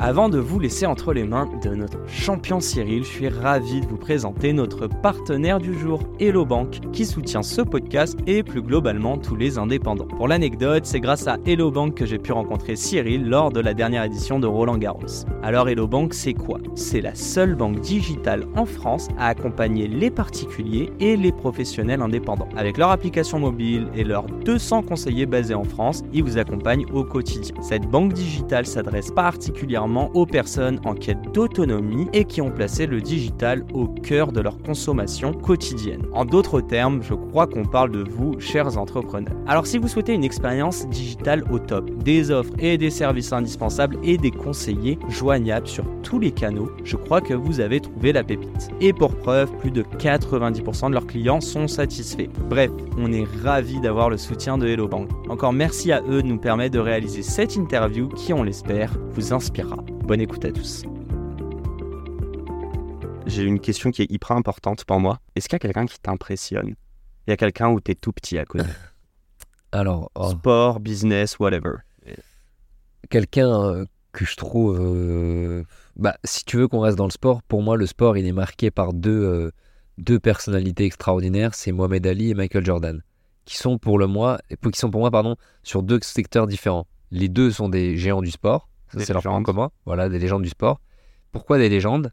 Avant de vous laisser entre les mains de notre champion Cyril, je suis ravi de vous présenter notre partenaire du jour, Hello Bank, qui soutient ce podcast et plus globalement tous les indépendants. Pour l'anecdote, c'est grâce à Hello Bank que j'ai pu rencontrer Cyril lors de la dernière édition de Roland Garros. Alors Hello Bank, c'est quoi? C'est la seule banque digitale en France à accompagner les particuliers et les professionnels indépendants. Avec leur application mobile et leurs 200 conseillers basés en France, ils vous accompagnent au quotidien. Cette banque digitale s'adresse particulièrement aux personnes en quête d'autonomie et qui ont placé le digital au cœur de leur consommation quotidienne. En d'autres termes, je crois qu'on parle de vous, chers entrepreneurs. Alors si vous souhaitez une expérience digitale au top, des offres et des services indispensables et des conseillers joignables sur tous les canaux, je crois que vous avez trouvé la pépite. Et pour preuve, plus de 90% de leurs clients sont satisfaits. Bref, on est ravis d'avoir le soutien de Hello Bank. Encore merci à eux de nous permettre de réaliser cette interview qui, on l'espère, vous inspirera. Bonne écoute à tous. J'ai une question qui est hyper importante pour moi. Est-ce qu'il y a quelqu'un qui t'impressionne? Il y a quelqu'un où tu es tout petit à côté? Alors, oh, Sport, business, whatever. quelqu'un euh, que je trouve. euh, bah, si tu veux qu'on reste dans le sport, pour moi, le sport, il est marqué par deux, euh, deux personnalités extraordinaires c'est Mohamed Ali et Michael Jordan, qui sont pour, le moi, qui sont pour moi pardon, sur deux secteurs différents. Les deux sont des géants du sport, ça c'est leur point commun, voilà, des légendes du sport. Pourquoi des légendes?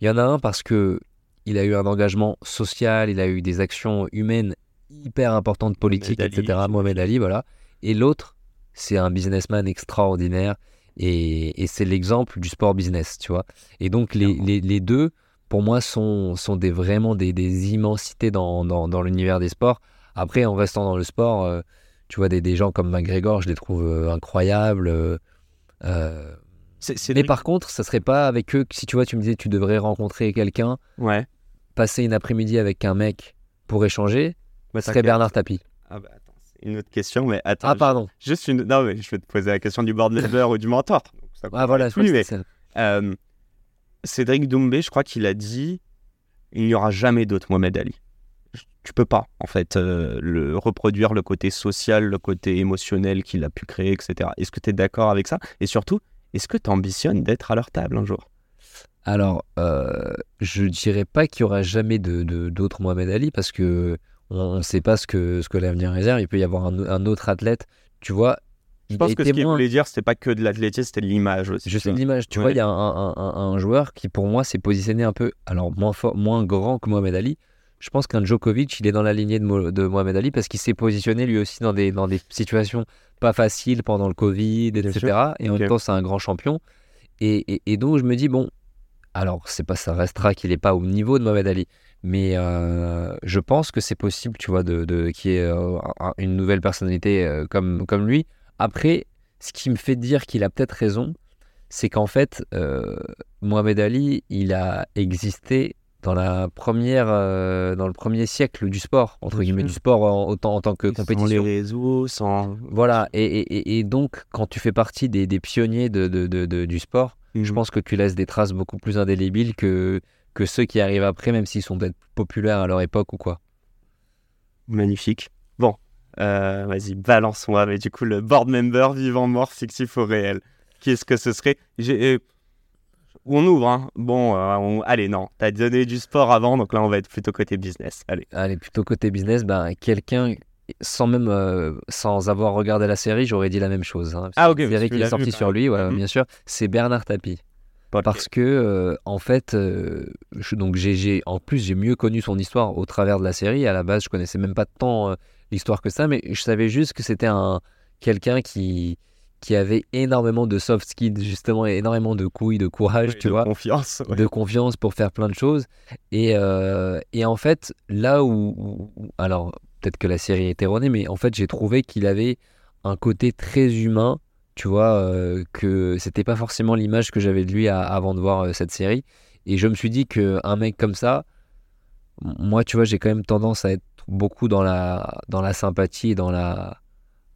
Il y en a un parce que il a eu un engagement social, il a eu des actions humaines hyper importantes, politiques, Ali, etc. Mohamed Ali, voilà. Et l'autre, c'est un businessman extraordinaire et, et c'est l'exemple du sport business, tu vois. Et donc les, les, les deux, pour moi, sont, sont des, vraiment des, des immensités dans, dans, dans l'univers des sports. Après, en restant dans le sport, euh, tu vois, des, des gens comme McGregor, je les trouve euh, incroyables. euh, euh, mais par contre, ça serait pas avec eux si tu vois, tu me disais tu devrais rencontrer quelqu'un, Ouais. passer une après-midi avec un mec pour échanger, Bah, ce serait. Bernard Tapie. Ah bah attends, c'est une autre question, mais attends. Ah, pardon. Juste une. Non, mais je vais te poser la question du board member ou du mentor. Donc, ça Ah, voilà, je mais-. Euh, Cédric Doumbé, je crois qu'il a dit il n'y aura jamais d'autre Mohamed Ali. Tu peux pas, en fait, euh, le, reproduire le côté social, le côté émotionnel qu'il a pu créer, etc. Est-ce que tu es d'accord avec ça? Et surtout, est-ce que tu ambitionnes d'être à leur table un jour? Alors, euh, je dirais pas qu'il y aura jamais de, de- d'autres Mohamed Ali parce que on ne sait pas ce que, ce que l'avenir réserve. Il peut y avoir un, un autre athlète. Tu vois, Je pense que ce qu'il voulait dire, c'était pas que de l'athlétisme, c'était de l'image aussi. Je sais l'image. Tu Ouais. vois, il y a un, un- un- un joueur qui, pour moi, s'est positionné un peu, alors moins fort, moins grand que Mohamed Ali. Je pense qu'un Djokovic, il est dans la lignée de, Mo- de Mohamed Ali parce qu'il s'est positionné lui aussi dans des, dans des situations pas faciles pendant le Covid, etc. Et en Ok. même temps, c'est un grand champion. Et, et- et donc, je me dis, bon, alors, c'est pas, ça restera qu'il n'est pas au niveau de Mohamed Ali. Mais euh, je pense que c'est possible, tu vois, de, de, qu'il y ait euh, un- une nouvelle personnalité euh, comme, comme lui. Après, ce qui me fait dire qu'il a peut-être raison, c'est qu'en fait, Mohamed Ali, il a existé dans la première, euh, dans le premier siècle du sport, entre guillemets, du sport en, autant en tant que Sans les compétition. réseaux, sans. Voilà, et, et- et- et donc, quand tu fais partie des, des pionniers de, de- de- de- du sport, Mhm. je pense que tu laisses des traces beaucoup plus indélébiles que, que ceux qui arrivent après, même s'ils sont peut-être populaires à leur époque ou quoi. Magnifique. Bon, euh, vas-y, balance-moi. Mais du coup, le board member vivant, mort, fictif ou réel. Qui est-ce que ce serait? J'ai- euh, On ouvre, hein. Bon, euh, on- allez, non. T'as donné du sport avant, donc là, on va être plutôt côté business. Allez. Allez, plutôt côté business, ben, quelqu'un, sans même euh, sans avoir regardé la série, j'aurais dit la même chose. hein. Ah, ok, La série qui est sortie sur lui, Mhm. bien sûr, c'est Bernard Tapie. Parce que, euh, en fait, je- donc j'ai, en plus, j'ai mieux connu son histoire au travers de la série. À la base, je connaissais même pas tant l'histoire que ça, mais je savais juste que c'était un quelqu'un qui qui avait énormément de soft skills, justement, et énormément de couilles, de courage, Oui, tu de vois Confiance. ouais. de confiance pour faire plein de choses. Et, euh, et en fait, là où, alors peut-être que la série est erronée, mais en fait, j'ai trouvé qu'il avait un côté très humain, tu vois, euh, que c'était pas forcément l'image que j'avais de lui à- avant de voir euh, cette série. Et je me suis dit qu'un mec comme ça, moi, tu vois, j'ai quand même tendance à être beaucoup dans la, dans la sympathie et dans la,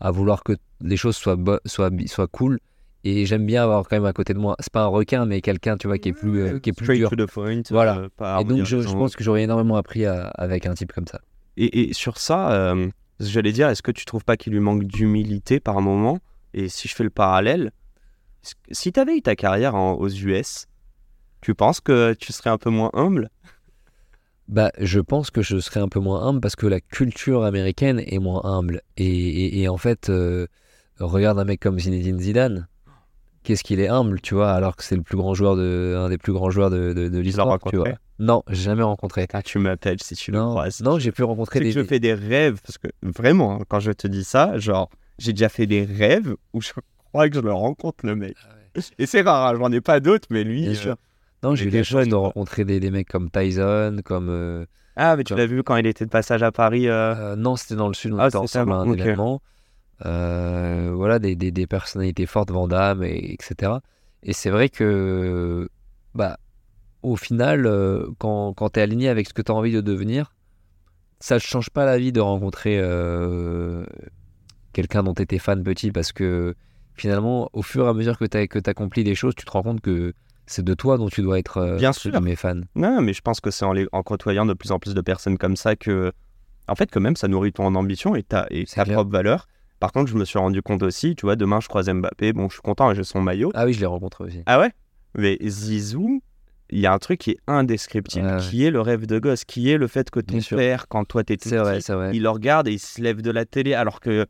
à vouloir que les choses soient, soient, soient cool. Et j'aime bien avoir quand même à côté de moi, c'est pas un requin, mais quelqu'un, tu vois, qui est plus, euh, qui est plus dur. to the point. Voilà. euh, Et donc, je, pense que j'aurais énormément appris à- avec un type comme ça. Et, et sur ça, euh, j'allais dire, est-ce que tu trouves pas qu'il lui manque d'humilité par moment? Et si je fais le parallèle, si tu avais eu ta carrière en- aux US, tu penses que tu serais un peu moins humble? Bah, je pense que je serais un peu moins humble parce que la culture américaine est moins humble. Et, et- et en fait, euh, regarde un mec comme Zinedine Zidane. Qu'est-ce qu'il est humble, tu vois, alors que c'est le plus grand joueur de, un des plus grands joueurs de, de, de l'histoire, tu vois. rencontré Non, j'ai jamais rencontré. Ah, tu m'appelles si tu le Non, croises. non, j'ai pu rencontrer C'est que des. je fais des rêves, parce que vraiment, hein, quand je te dis ça, genre, j'ai déjà fait des rêves où je crois que je le rencontre, le mec. Et c'est rare, hein, j'en ai pas d'autres, mais lui. Bien euh, sûr. Non, j'ai eu la chance de rencontrer des, des mecs comme Tyson, comme. euh, Ah, mais tu l'as vu quand il était de passage à Paris euh, euh, non, c'était dans le sud, on Ah, était ensemble à un événement. Voilà, des, des, des personnalités fortes, Van Damme, et, etc. Et c'est vrai que, bah, au final, quand, quand tu es aligné avec ce que tu as envie de devenir, ça ne change pas la vie de rencontrer quelqu'un dont tu étais fan petit parce que finalement, au fur et à mesure que tu accomplis des choses, tu te rends compte que c'est de toi dont tu dois être euh, Bien sûr. guillemets, fan. Non, mais je pense que c'est en, les- en côtoyant de plus en plus de personnes comme ça que, en fait, que même ça nourrit ton ambition et ta, et ta propre valeur. Par contre, je me suis rendu compte aussi, tu vois, demain je croise Mbappé, bon, je suis content, j'ai son maillot. Ah oui, je l'ai rencontré aussi. Ah ouais? Mais Zizou, il y a un truc qui est indescriptible, ouais. qui est le rêve de gosse, qui est le fait que ton Bien sûr. père, quand toi C'est vrai, petit, vrai. il le regarde et il se lève de la télé, alors que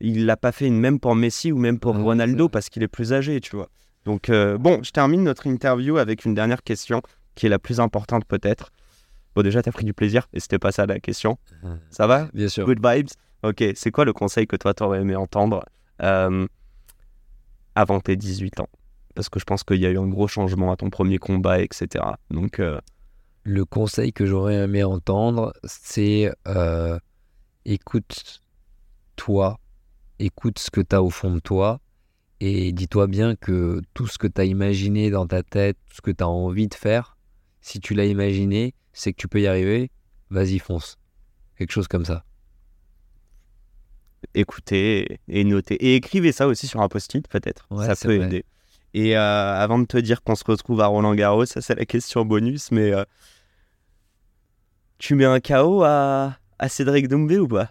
il l'a pas fait même pour Messi ou même pour Ronaldo parce qu'il est plus âgé, tu vois. Donc euh, bon, je termine notre interview avec une dernière question qui est la plus importante peut-être. Bon déjà t'as pris du plaisir et c'était pas ça la question. Ça va? Bien sûr. Good vibes? Ok, c'est quoi le conseil que toi t'aurais aimé entendre euh, avant tes 18 ans? Parce que je pense qu'il y a eu un gros changement à ton premier combat, etc. Donc euh, Le conseil que j'aurais aimé entendre, c'est euh, écoute-toi, écoute ce que tu as au fond de toi et dis-toi bien que tout ce que tu as imaginé dans ta tête, tout ce que tu as envie de faire, si tu l'as imaginé, c'est que tu peux y arriver, vas-y fonce. Quelque chose comme ça. écoutez et notez. Et écrivez ça aussi sur un post-it peut-être. Ouais, ça peut vrai. aider. Et euh, avant de te dire qu'on se retrouve à Roland Garros, ça c'est la question bonus, mais euh, tu mets un KO à, à Cédric Doumbé ou pas?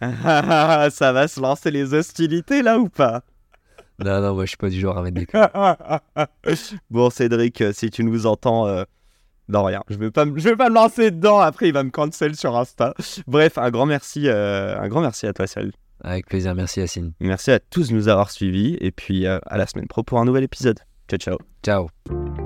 Ça va se lancer les hostilités là ou pas? Non, non, moi je suis pas du genre à mettre des bon Cédric, euh, si tu nous entends, euh, non rien, je vais pas, me- je vais pas me lancer dedans. Après il va me cancel sur Insta. Bref, un grand merci, euh, un grand merci à toi Sal. Avec plaisir, merci Yacine. Merci à tous de nous avoir suivis et puis euh, à la semaine pro pour un nouvel épisode. Ciao ciao. Ciao.